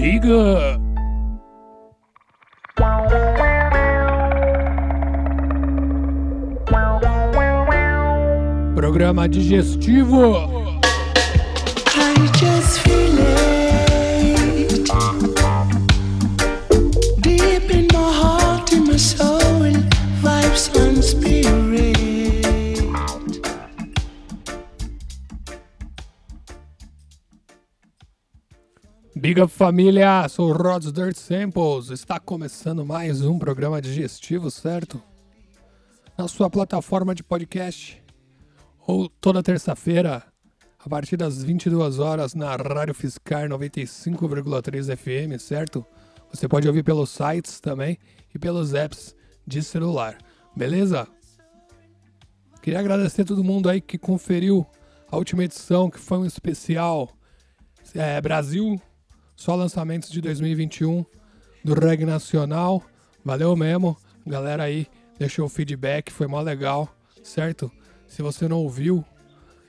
Biga. Programa digestivo. Big Up Família, sou o Rods Dirt Samples. Está começando mais um programa digestivo, certo? Na sua plataforma de podcast. Ou toda terça-feira, a partir das 22 horas, na Rádio Fiscar 95,3 FM, certo? Você pode ouvir pelos sites também e pelos apps de celular, beleza? Queria agradecer a todo mundo aí que conferiu a última edição, que foi um especial é, Brasil só lançamentos de 2021 do reggae nacional. Valeu mesmo. Galera aí deixou o feedback, foi mó legal, certo? Se você não ouviu,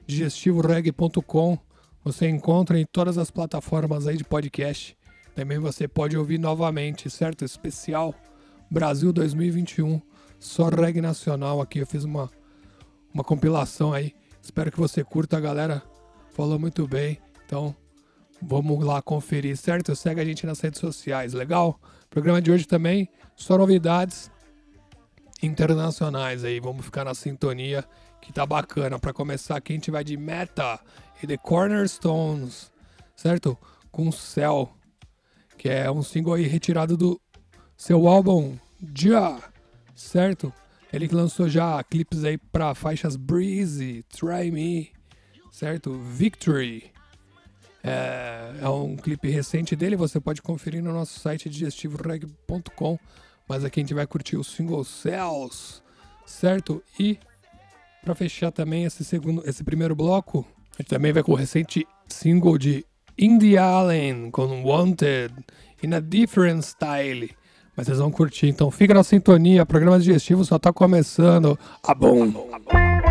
digestivoreg.com, você encontra em todas as plataformas aí de podcast. Também você pode ouvir novamente, certo? Especial Brasil 2021, só reggae nacional aqui. Eu fiz uma, uma compilação aí. Espero que você curta, galera. Falou muito bem. Então, Vamos lá conferir, certo? Segue a gente nas redes sociais, legal? Programa de hoje também, só novidades internacionais aí. Vamos ficar na sintonia que tá bacana. Para começar, aqui a gente vai de Meta e The Cornerstones, certo? Com Cell, que é um single aí retirado do seu álbum Já, certo? Ele lançou já clipes aí para faixas Breezy, Try Me, certo? Victory. É, é, um clipe recente dele, você pode conferir no nosso site digestivoreg.com. Mas aqui a gente vai curtir o single Cells, certo? E para fechar também esse segundo, esse primeiro bloco, a gente também vai com o recente single de Indie Allen com Wanted in a Different Style. Mas vocês vão curtir, então fica na sintonia, programa digestivo só tá começando. A bom. A bom.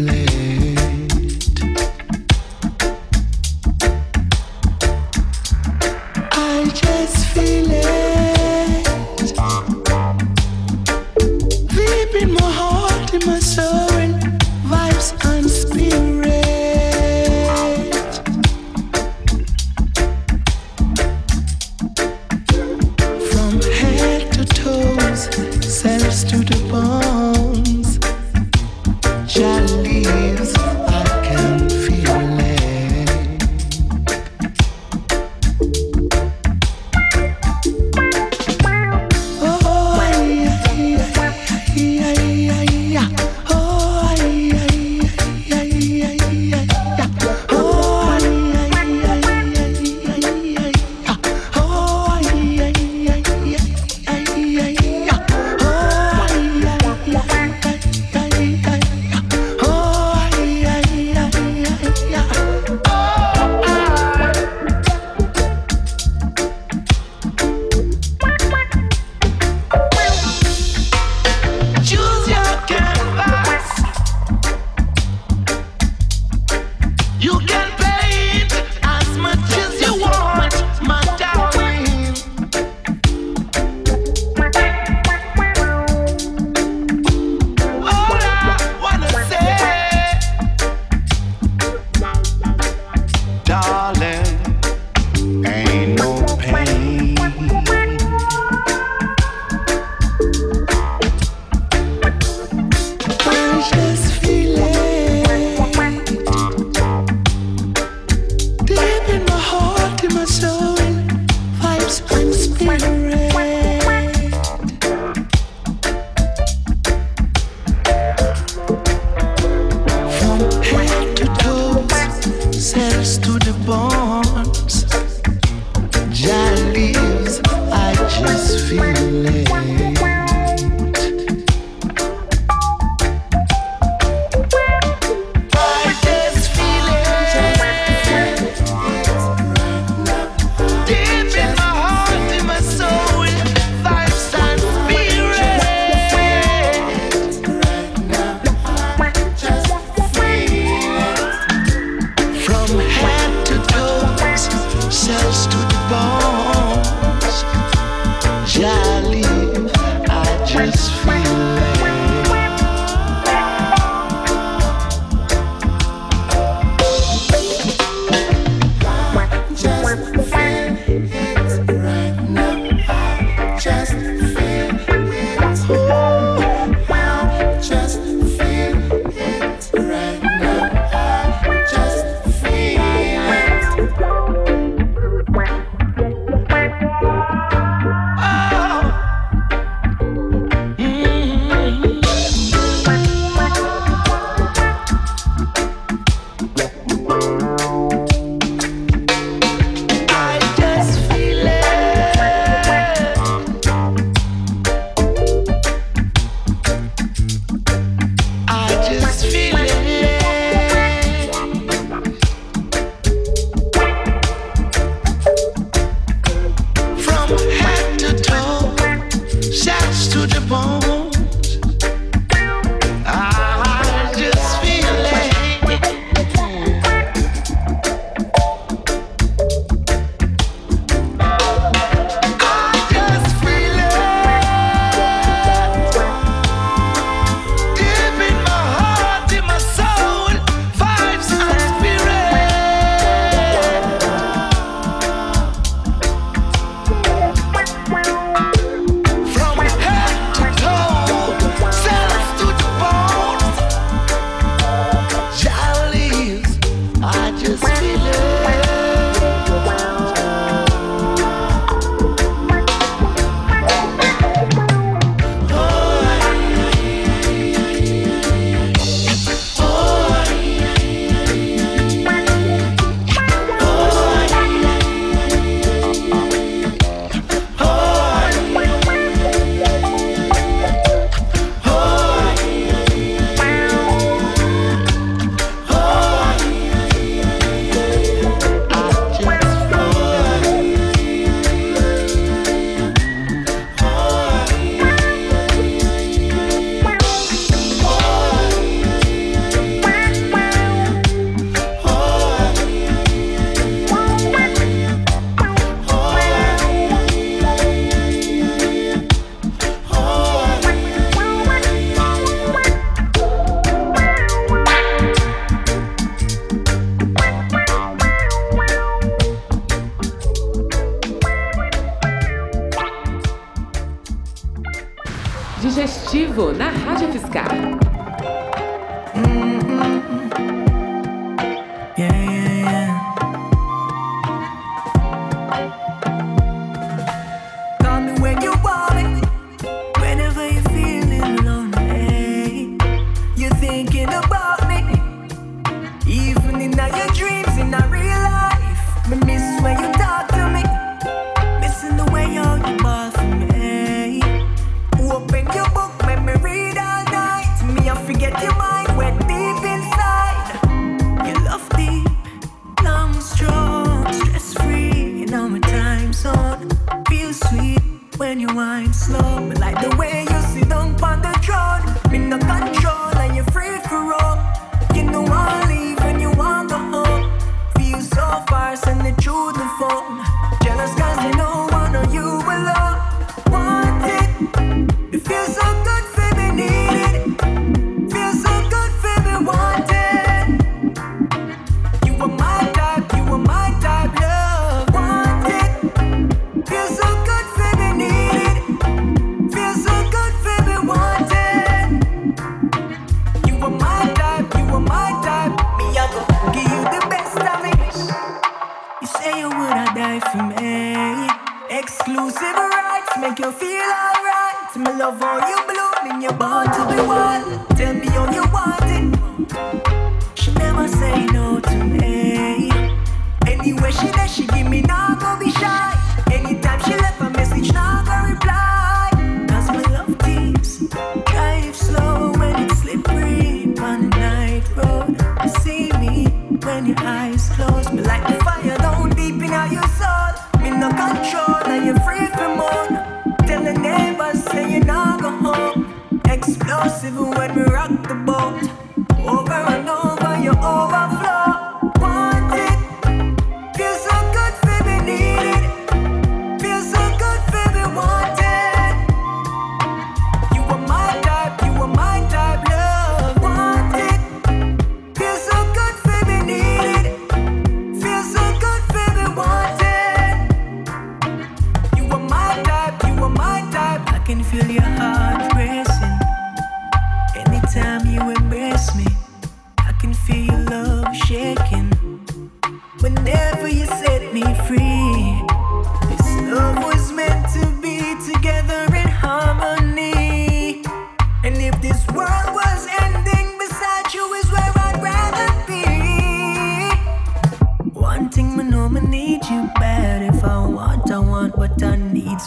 Let's feel it.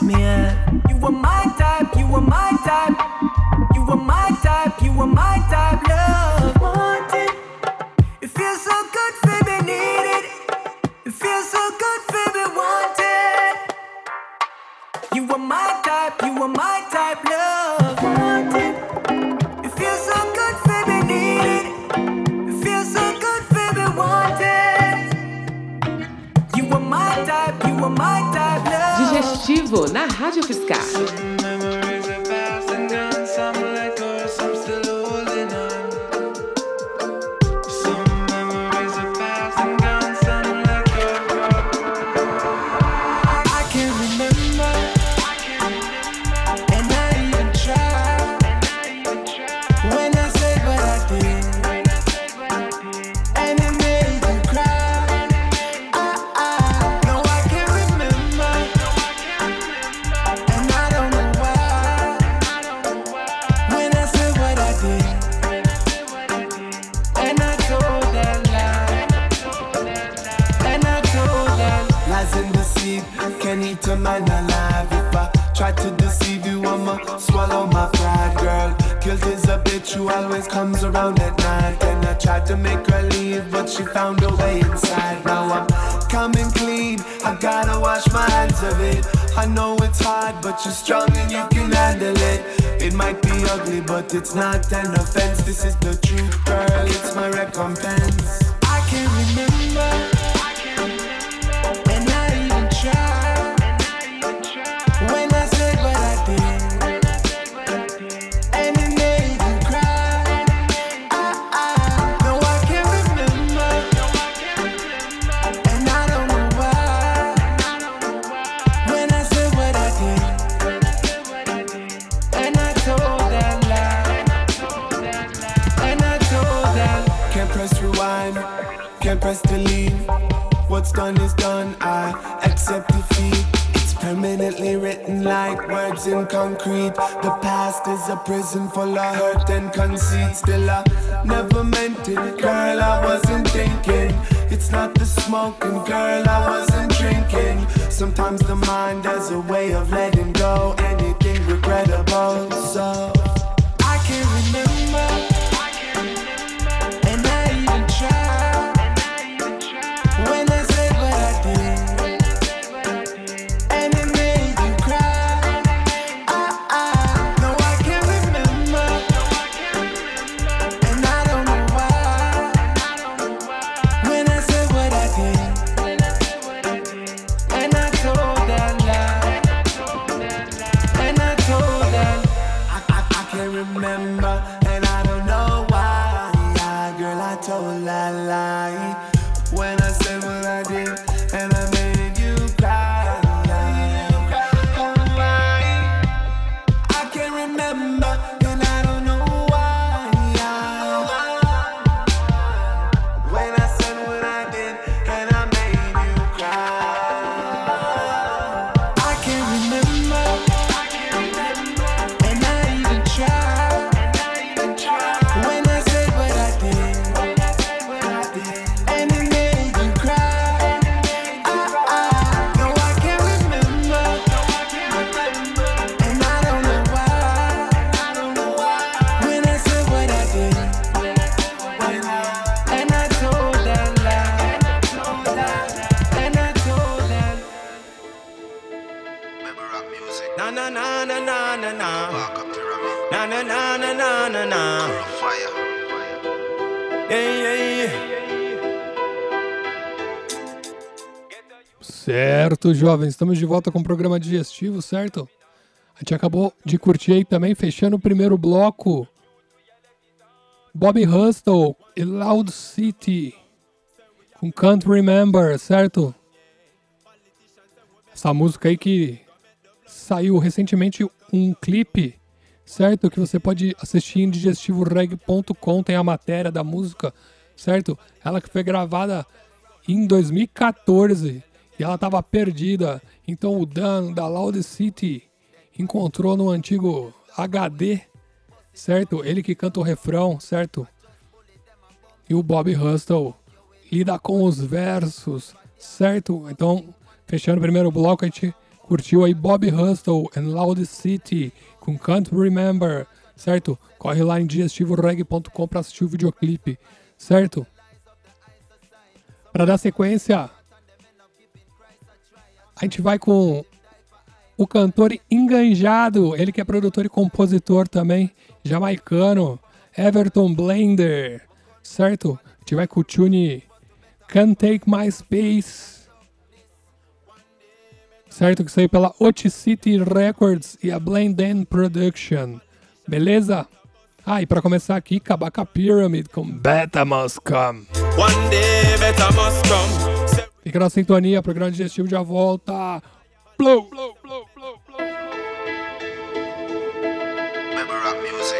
me. You were my type, you were my type. but she found a way inside. Now I'm coming clean, I gotta wash my hands of it. I know it's hard, but you're strong and you can handle it. It might be ugly, but it's not an offense. This is the truth, girl, it's my recompense. what's done is done. I accept defeat. It's permanently written like words in concrete. The past is a prison full of hurt and conceit. Still, I never meant it, girl. I wasn't thinking. It's not the smoking, girl. I wasn't drinking. Sometimes the mind has a way of letting go anything regrettable. So. told loud. Certo, jovens, estamos de volta com o programa digestivo, certo? A gente acabou de curtir aí também, fechando o primeiro bloco. Bob Hustle e Loud City com Can't Remember, certo? Essa música aí que saiu recentemente um clipe, certo? Que você pode assistir em digestivoreg.com, tem a matéria da música, certo? Ela que foi gravada em 2014 e ela estava perdida. Então o Dan da Loud City encontrou no antigo HD, certo? Ele que canta o refrão, certo? E o Bob Hustle lida com os versos, certo? Então, fechando o primeiro bloco, a gente curtiu aí Bob Hustle and Loud City com Can't Remember, certo? Corre lá em digestivoreg.com para assistir o videoclipe, certo? Para dar sequência, a gente vai com o cantor enganjado, ele que é produtor e compositor também, jamaicano, Everton Blender, certo? A gente vai com o tune Can't Take My Space, certo? Que saiu pela Oticity Records e a Blend Production, beleza? Ah, e pra começar aqui, Kabaka Pyramid com Beta Must Come. One day better must come. Fica na sintonia, programa digestivo já volta. Blow, blow, blow, blow, blow.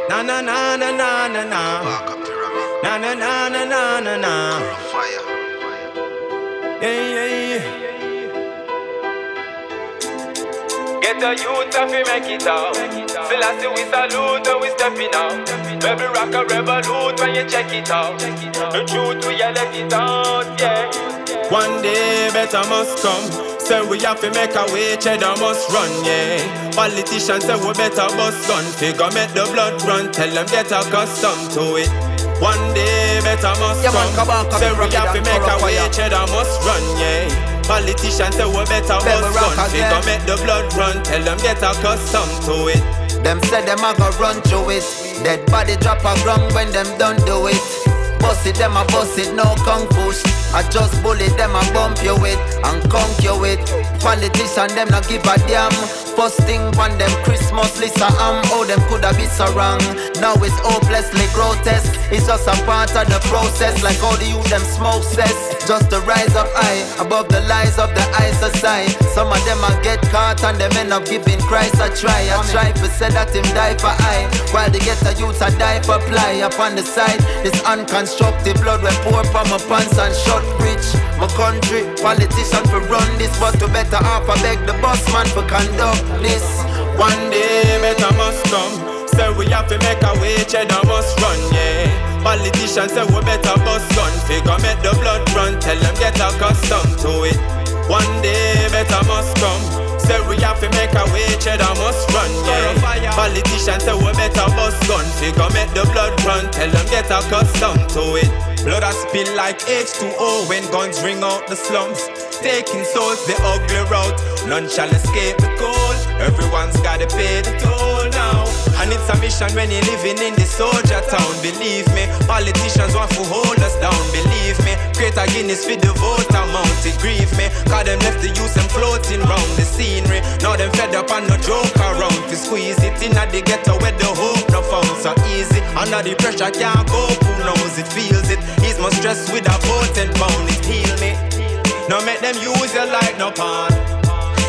Na na na na na na na. Na na na na na na na. Yeah, yeah, yeah. Get a youth to fi make it out. Selassie we salute and we stepping out. Baby rock a revolute when you check it out. The truth we let it out, yeah. One day better must come. Say we have to make a way, cheddar must run, yeah. Politicians say we better bust gun, figure make the blood run. Tell them get accustomed to it. One day better must Yeah, man, come. come on, come Say we have to make a come way, fire. cheddar must run, yeah. Politicians say we better bust gun, figure make the blood run. Tell them get accustomed to it. Them say them a go run through it. Dead body drop a ground when them done do it. Bust it, them a bust it, no kung fu. I just bully them a bump you with and conk you with. Politician them not give a damn. First thing on them Christmas list I am Oh them coulda be so wrong. Now it's hopelessly grotesque. It's just a part of the process. Like all the youth them smoke cess. Just to rise up high above the lies of the high society. Some of them a get caught and them end up giving Christ a try. I try to say that him die for I. While the get the youths a die for ply. Upon the side, this unconstructive blood we pour from my pants and shut rich. My country, politician for run this, but to better off I beg the boss man for conduct this. One day better must come. Say we have to make a way, cheddar must run, yeah. Politicians say we better bust gun, figure make the blood run. Tell them get accustomed to it. One day better must come. Say we have to make a way, cheddar must run, yeah. Politicians say we better bust gun, figure make the blood run. Tell them get accustomed to it. Blood a spill like H2O when guns ring out the slums. Taking souls the ugly route. None shall escape the cold. Everyone's gotta pay the toll now. And it's a mission when you're living in the soldier town. Believe me, politicians want to hold us down. Believe me, create a Guinness for the vote amount. It grieve me, cause them left the youth them floating round the scenery. Now them fed up and no joke around. To squeeze it in at the ghetto where the hope Under the pressure can't go, who knows it feels it. Ease my stress with a potent pound, it heal me. Now make them use your light no pawn.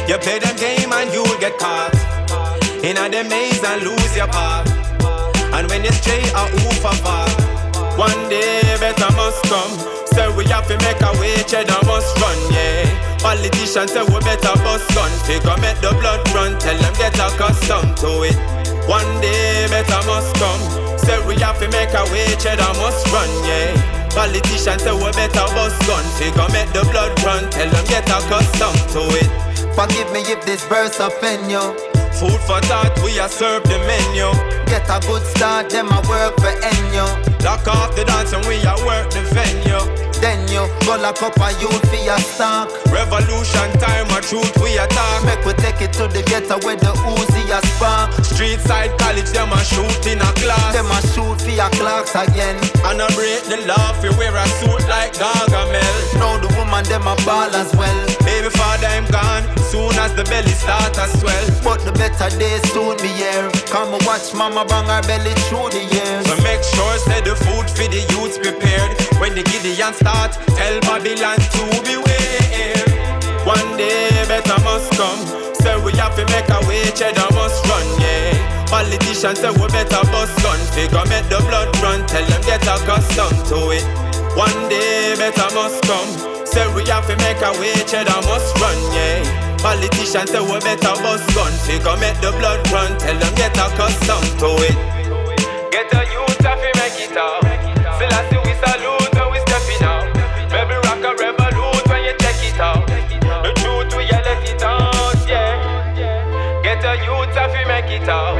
You play them game and you'll get caught. In a maze and lose your path. And when you stray a oof apart. One day better must come. Say we have to make a way, cheddar must run, yeah. Politicians say we better bust gun. Figure make the blood run, tell them get accustomed to it. One day better must come. Say we have to make a way, cheddar must run, yeah. Politicians say we better bust gun. Figure make the blood run, tell them get accustomed to it. Forgive me if this verse offend you. Food for thought, we are serve the menu. Get a good start, them a work for end you. Lock off the dance and we are work the venue. Then you go lock up a youth for your stock. Revolution time, a truth we attack. Make we take it to the ghetto where the Uzi a spark. Street side college, them a shoot in a class. Them a shoot for your clocks again. And I break the law, fi wear a suit like Gargamel. Now the woman them a ball as well. Baby father, I'm gone. Soon as the belly start to swell. But the better days soon be here. Come and watch mama bang her belly through the years. So make sure say the food for the youths prepared. When the Gideon start, tell Babylon to beware. One day better must come. Say we have to make a way, cheddar must run, yeah. Politicians say we better bust gun, figure make the blood run. Tell them get accustomed to it. One day better must come. Say we have to make a way, cheddar must run, yeah. Politicians say we better bust gun, figure make the blood run. Tell them get accustomed to it. Get a youth we make it out. We salute when we stepping out. Baby rock a revolute when you check it out. The truth we let it out, yeah. Get a youth if make it out.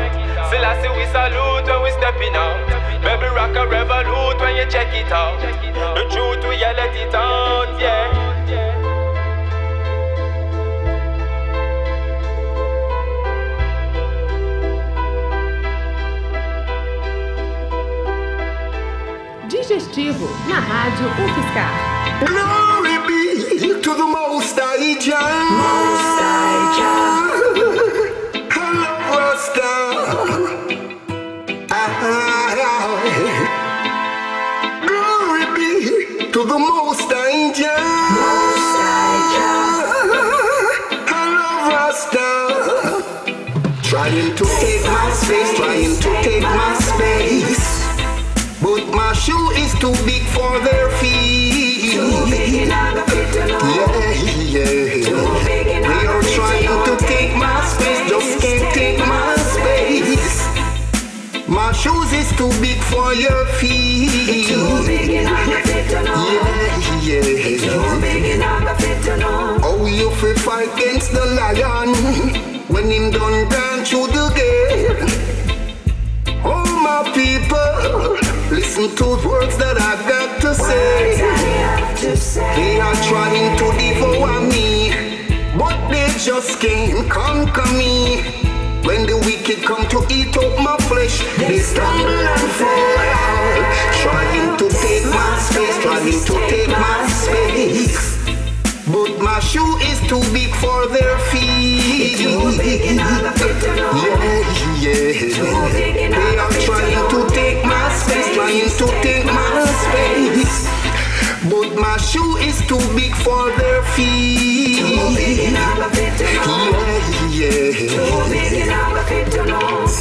We salute when we stepping out. Baby rock a revolute when you check it out. The truth let it out, yeah. Digestivo na Rádio UFSCar. Glory be to the Most High Jah. Hello, Rasta. Glory be to the Most High Jah. Hello, Rasta. Trying to take my space, trying to take my space. But my shoe too big for their feet. Yeah, yeah. They are trying to take my space, just can't take my space. My shoes is too big for your feet. Yeah, yeah. Oh, you fi fight against the lion when him done They are trying to devour me, but they just can't conquer me. When the wicked come to eat up my flesh, they stumble and fall. Trying to take my space, trying to take my space. But my shoe is too big for their feet. Yeah, yeah. They are trying to take my space, trying to take my space. My shoe is too big for their feet. Yeah, yeah.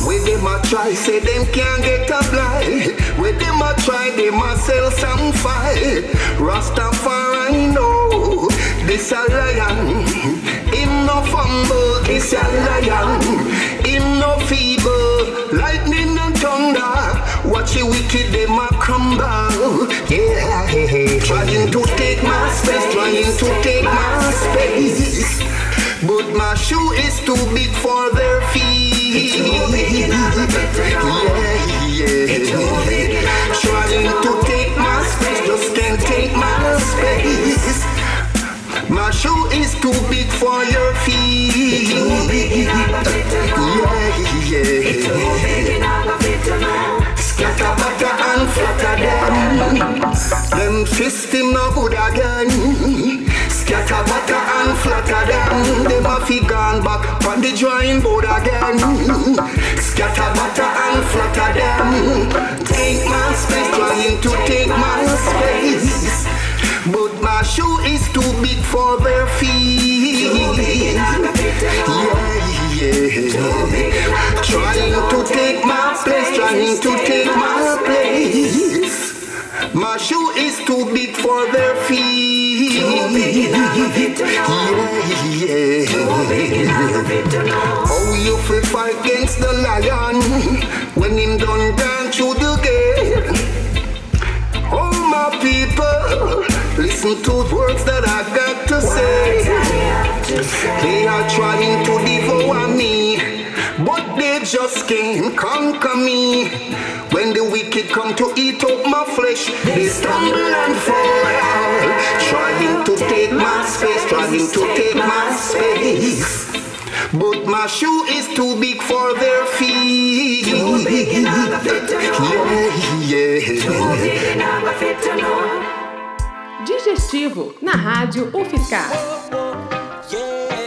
When them a try, say them can't get a blind. When them a try, them a sell some fight. Rastafari know this a lion. Him no fumble, this a lion. Him no feeble, and. Watch the wicked, them a crumble. Yeah, trying to take my space, trying to take my space. But my shoe is too big for their feet. Yeah, yeah. Trying to take my space, just can't take my space. My shoe is too big for your feet. Yeah, yeah. Them system no good again. Scatter, butter, and flatter them. Them a fi gone back on the drawing board again. Scatter, butter, and flatter them. Take my space, trying to take my space. But my shoe is too big for their feet. Yeah, yeah. Trying to take my place, trying to take my place. My shoe is too big for their feet. Yeah, yeah. Oh, you fi fight against the lion when him done gone through the gate. Oh, my people, listen to the words that I got to say. They are trying to devour me, They just can't conquer me. When the wicked come to eat up my flesh, they stumble and fall, trying to take my space, trying to take my space. But my shoe is too big for their feet. Too big fit to know. Yeah, yeah. Too big fit to know. Digestivo na rádio UFSCar. Oh, oh, oh yeah.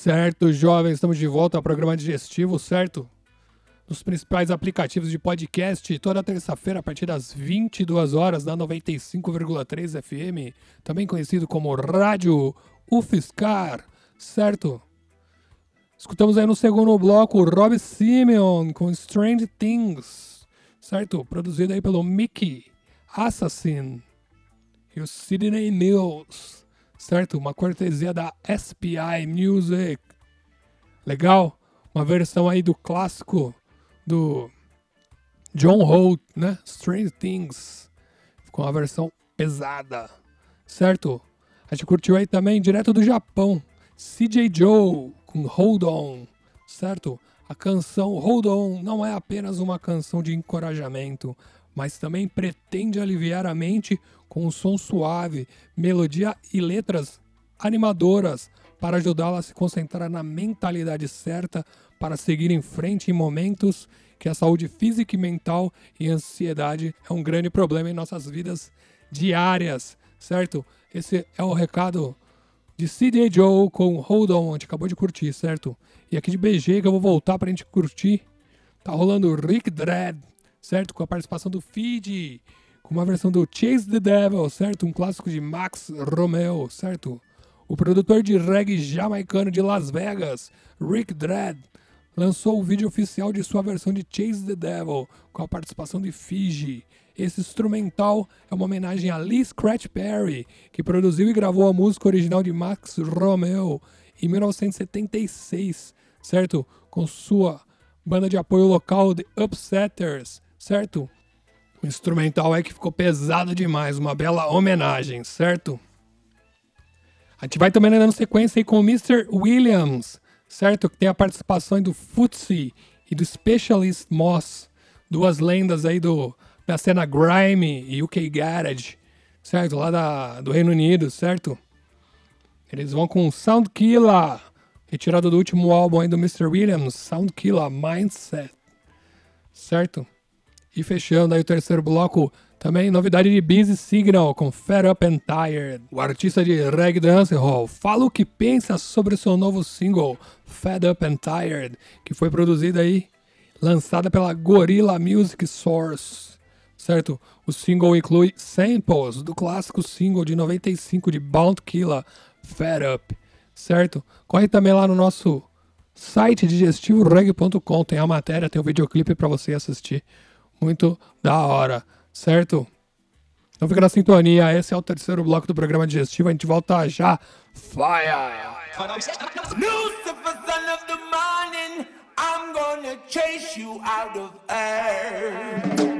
Certo, jovens, estamos de volta ao programa digestivo, certo? Nos principais aplicativos de podcast, toda terça-feira a partir das 22 horas na 95,3 FM, também conhecido como Rádio UFSCar, certo? Escutamos aí no segundo bloco Rob Simeon com Strange Things, certo? Produzido aí pelo Mickey Assassin e o Sidney News certo? Uma cortesia da SPI Music. Legal? Uma versão aí do clássico do John Holt, né? Strange Things. Ficou uma versão pesada, certo? A gente curtiu aí também direto do Japão, CJ Joe com Hold On, certo? A canção Hold On não é apenas uma canção de encorajamento, mas também pretende aliviar a mente com um som suave, melodia e letras animadoras para ajudá-la a se concentrar na mentalidade certa para seguir em frente em momentos que a saúde física e mental e ansiedade é um grande problema em nossas vidas diárias, certo? Esse é o recado de CJ Joe com Hold On, a gente acabou de curtir, certo? E aqui de BG que eu vou voltar pra gente curtir. Tá rolando Rick Dread, certo? Com a participação do Feed com uma versão do Chase the Devil, certo? Um clássico de Max Romeo, certo? O produtor de reggae jamaicano de Las Vegas, Rick Dredd, lançou o vídeo oficial de sua versão de Chase the Devil, com a participação de Fiji. Esse instrumental é uma homenagem a Lee Scratch Perry, que produziu e gravou a música original de Max Romeo em 1976, certo? Com sua banda de apoio local The Upsetters, certo? O instrumental é que ficou pesado demais, uma bela homenagem, certo? A gente vai também dando sequência aí com o Mr. Williams, certo? Que tem a participação do Footsie e do Specialist Moss, duas lendas aí do, da cena Grime e UK Garage, certo? Lá da, do Reino Unido, certo? Eles vão com Sound Killer, retirado do último álbum aí do Mr. Williams, Sound Killer Mindset, certo? E fechando aí o terceiro bloco, também novidade de Busy Signal com Fed Up and Tired. O artista de reggae dancehall fala o que pensa sobre seu novo single Fed Up and Tired, que foi produzido aí, lançada pela Gorilla Music Source. Certo? O single inclui samples do clássico single de 95 de Bound Killer, Fed Up. Certo? Corre também lá no nosso site digestivoreg.com, tem a matéria, tem o videoclipe para você assistir. Muito da hora, certo? Então fica na sintonia, esse é o terceiro bloco do programa digestivo, a gente volta já. Fire! Lucifer, son of the morning, I'm gonna chase you out of earth.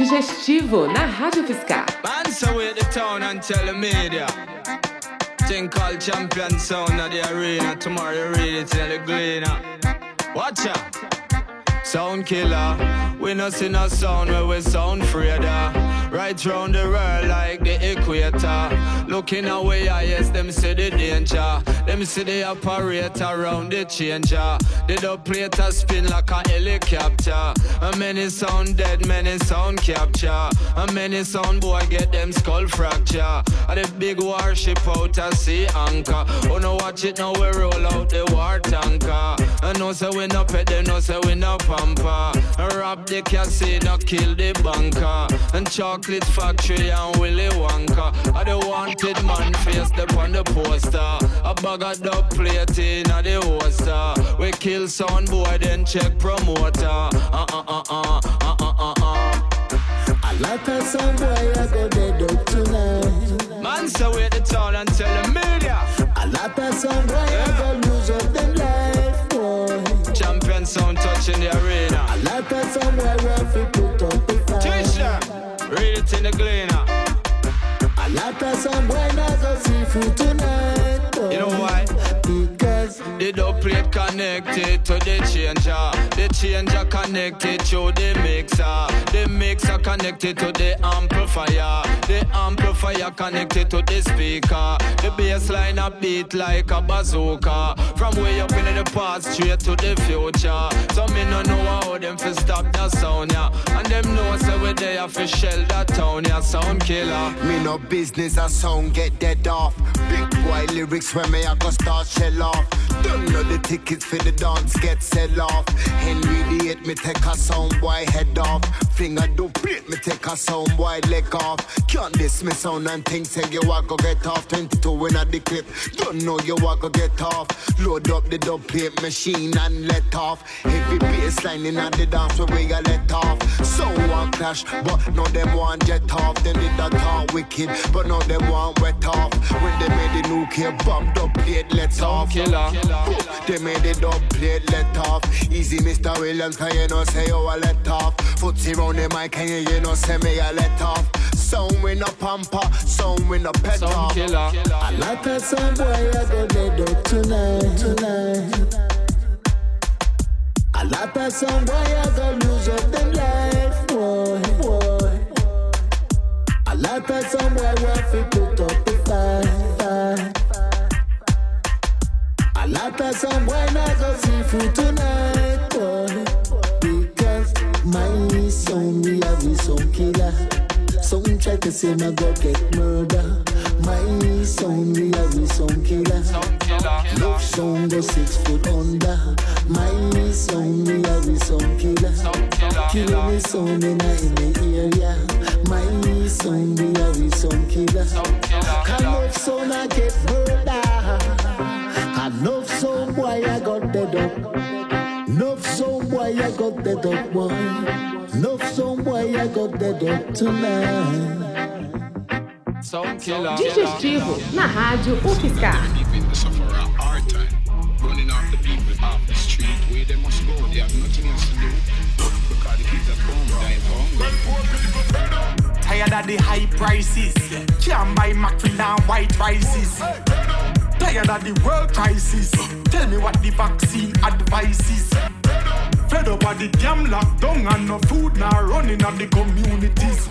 Digestivo na Rádio. Man, so with the town and tell the media. Thing called champion sound of the arena. Tomorrow you read it in the gleaner. Watch out. Sound killer. We no see no sound where we sound afraid Right round the world like the equator. Looking away, I yes, them see the danger. Them see the operator around the changer. The dub spin like a helicopter. And many sound dead, many sound capture. And many sound boy get them skull fracture. And the big warship out at sea anchor. Oh no, watch it now, we roll out the war tanker. And no say we no pet them, no say we no pamper. And rob the casino, kill the banker. And chocolate factory and Willy Wonka. I the wanted man face up on the poster. A bag of dub plate in a the holster. We kill sound boy, then check promoter. Uh uh uh uh uh uh uh uh. A lot of some boy I go dead up tonight. Man, so wait the town and tell the media. A lot of some boy I go lose up them life, boy. Champion sound touching the arena. Some boy not? Go see connected to the changer. The changer connected to the mixer. The mixer connected to the amplifier. The amplifier connected to the speaker. The bass line a beat like a bazooka. From way up in the past straight to the future. So me no know how them fi stop that sound yeah. And them know say we there fi shell that town yeah. Sound killer. Me no business, a sound get dead off. Big boy lyrics when me I go start shell off. Don't know the tickets for the dance get sell off. Henry the eight me take a sound boy head off. Finger do plate me take a sound boy leg off. Can't dismiss sound and think say you a go get off. 22 in a the clip, don't know you a go get off. Load up the dub plate machine and let off. Heavy bassline in a the dance where we a let off. So one clash, but no them want jet off. Then did that talk wicked, but no them want wet off. When they made the nuclear bomb, dub plate let off. killer. They made the dub plate let off. Easy, Mr. Williamz, can you know say you a let off? Footsie round the mic, can you, you know say me a let off? Sound with no pamper, sound with no pet Sound off. killer. a lot of some boy I go dead up tonight, tonight. A lot of some boy I go lose up them life, boy, boy. A lot of some boy want to put up the fight, A of some boy not go see food tonight, boy. Because my son we have we some killer. Some try to say my go get murder. My son we have we some killer. Love song go six foot under. My son we have we some killer. Kill me son in the area. My son we have we some killer. Can love son I get murder. Enough some boy I got dead up. Enough some boy I got dead up boy. Enough some boy I got dead up tonight. Sound killer. Digestivo na Rádio UFSCar. People to suffer a hard time. Running off the people off the street where they must go. They have nothing else to do. Because the kids at home dying for. Tired of the high prices. Can't buy mackerel and white rices. Tired of the world crisis. Tell me what the vaccine advice is. Fed up of the damn lockdown and no food now running on the communities.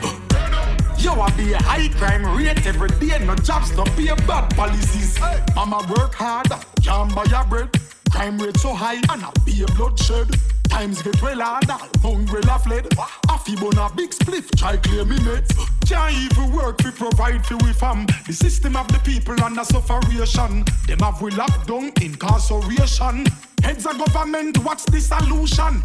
Yo, I be a high crime rate every day, no jobs, no pay bad policies. Mama work hard, can't buy a bread. Crime rate so high and a bloodshed. Times get well harder, hungry la fled. Affy bun a big spliff, try clear me mates. Can't even work to provide for we fam. The system of the people under sufferation. Them have we locked down incarceration. Heads of government, what's the solution?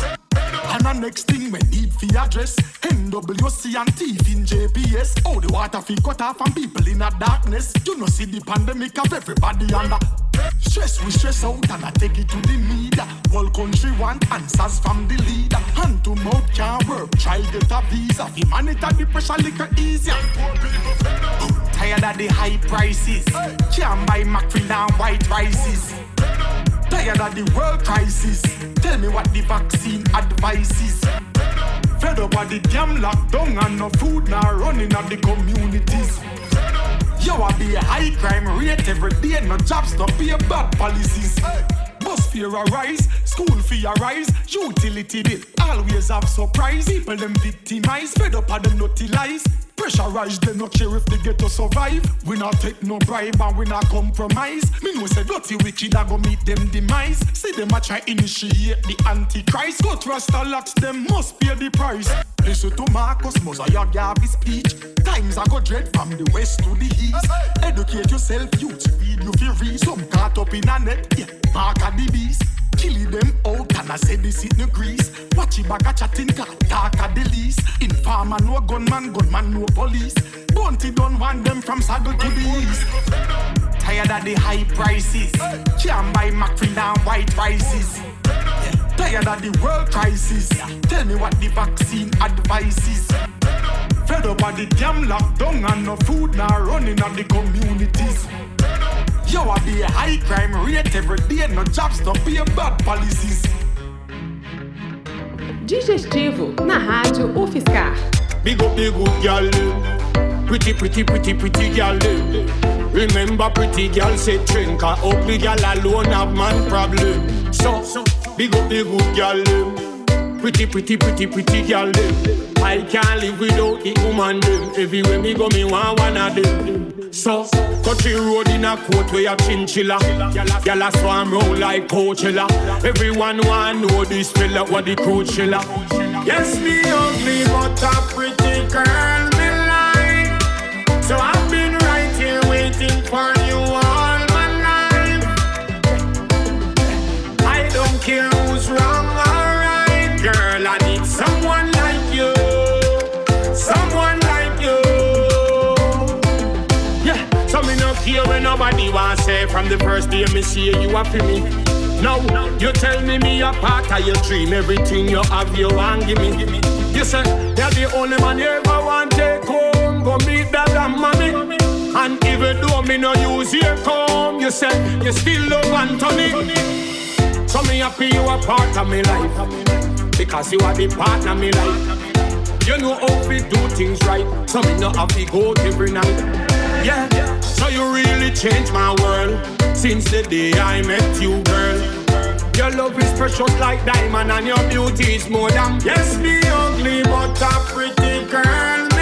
And the next thing we need for address NWC and thief in JPS Oh, the water fi cut off and people in a darkness. You know see the pandemic of everybody under Stress. We stress out and I take it to the media. Whole country want answers from the leader. Hand to mouth can't work, try get a visa. The pressure little easier. Tired of the high prices. Can't buy mackerel and white rices Tired of the world crisis. Tell me what the vaccine advises. Fed up of the damn lockdown and no food now running at the communities. Yo, I be a high crime rate every day, no jobs to pay bad policies. Bus fear a rise, school fee a rise, utility bill always have surprise. People them victimize, fed up of them lies. Pressurize them not care if they get to survive. We not take no bribe and we not compromise. Me know say dirty wicked a go meet them demise. See them a try initiate the antichrist. Go trust the locks, them must pay the price. Listen to Marcus Mosiah gave his speech. Times I go dread from the west to the east. Educate yourself, youth. Read you feel read. Some caught up in a net. Yeah, mark of the beast. Killing them out and I say this it no grease. Watch it back a chatting car, talk at the least. Informer no gunman, gunman no police. Bounty don't want them from saddle to the east. Tired of the high prices. Can't buy mackerel and white rices. Tired of the world crisis. Tell me what the vaccine advises. Fed up of the damn lockdown and no food now running on the communities. Yo, I be a high crime rate every day, no jobs to pay bad policies. Digestivo na Rádio UFSCar. Big up the good girl them. Pretty, pretty, pretty, pretty girl them. Remember pretty girl say drink a ugly girl alone have man problem. So, big up the good girl them. Pretty, pretty, pretty, pretty girl. I can't live without the woman them. Everywhere me go, me want one of them. So, country road in a coat where a chinchilla. Gyal a swarm round like Coachella. Everyone want know this fella what the Coachella. Yes, me ugly but a pretty girl me like. So I've been right here waiting for nobody want say from the first day me see you, are for me. Now you tell me me a part of your dream, everything you have you want give me. Give me. You say you're the only man you ever want take home, go meet that and mommy. And even though me no use your comb, you say you still love Anthony. So me happy you a part of me life, because you are the partner of me life. You know how we do things right, so me no have to go every night. Yeah, so you really changed my world since the day I met you, girl. Your love is precious like diamond, and your beauty is more than. Yes, me ugly, but a pretty girl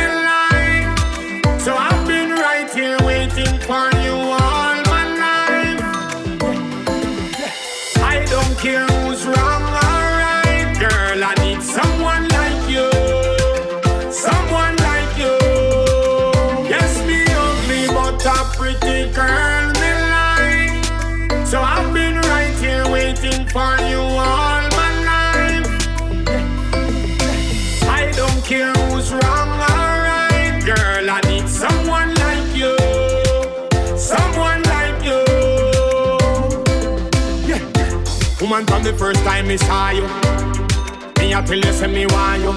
girl me like. So I've been right here waiting for you all my life. I don't care who's wrong or right, girl. I need someone like you, someone like you. Yeah. Woman, from the first time I saw you, me I tell you me want you.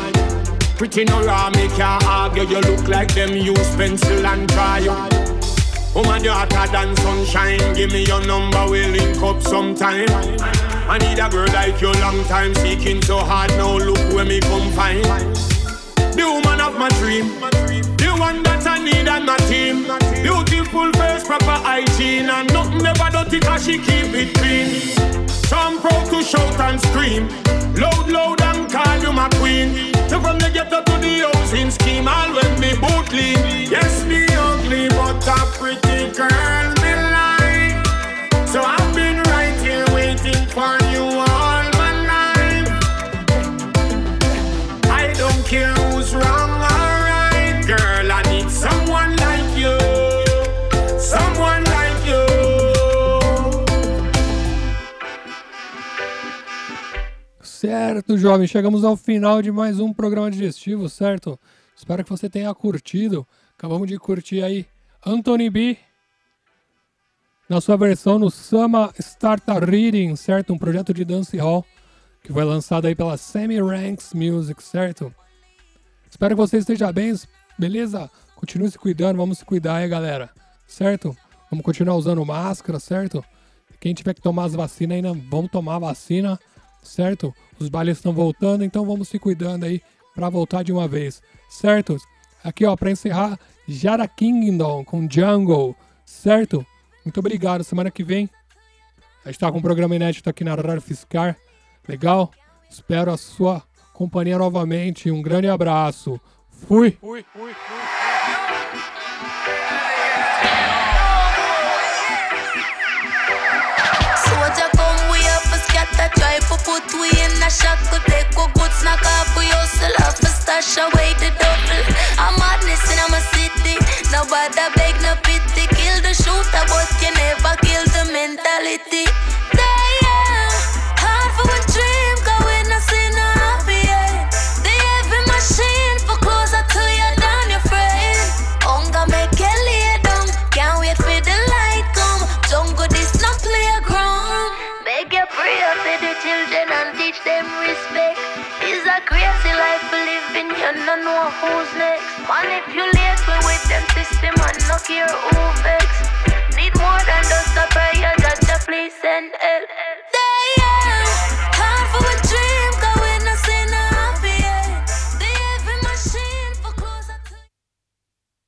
Pretty no raw, me can't argue. You look like them use pencil and try you. Woman, you hotter than sunshine. Give me your number, we'll link up sometime. I need a girl like you, long time seeking so hard. Now look where me come find. The woman of my dream, the one that I need on my team. Beautiful face, proper hygiene, and nothing never dirty 'cause she keep it clean. So I'm proud to shout and scream, loud, loud and call you my queen. So from the ghetto to the housing scheme, all when me boot lean. Yes, me girl. So I've been right here waiting for you all my life. I don't care who's wrong girl. I need someone like you, someone like you. Certo, jovem, chegamos ao final de mais um programa digestivo, certo? Espero que você tenha curtido. Acabamos de curtir aí Anthony B na sua versão no Sama Starta Reading, certo? Um projeto de dance hall que foi lançado aí pela Semi Ranks Music, certo? Espero que você esteja bem, beleza? Continue se cuidando, vamos se cuidar aí, galera, certo? Vamos continuar usando máscara, certo? Quem tiver que tomar as vacinas ainda, vamos tomar a vacina, certo? Os bailes estão voltando, então vamos se cuidando aí, pra voltar de uma vez, certo? Aqui, ó, pra encerrar, Jara Kingdom com Jungle, certo? Muito obrigado. Semana que vem a gente tá com um programa inédito aqui na Rádio Fiscar. Legal? Espero a sua companhia novamente. Um grande abraço. Fui! Up a scatter try for put we in a shackle Take what good snack hustle off a stash away the double. I'm madness in my city Nobody beg no pity. Kill the shooter but you never kill the mentality and I know who's next. Manipulate me with them system and no care who vex. Need more than just a prayer, just a please send help.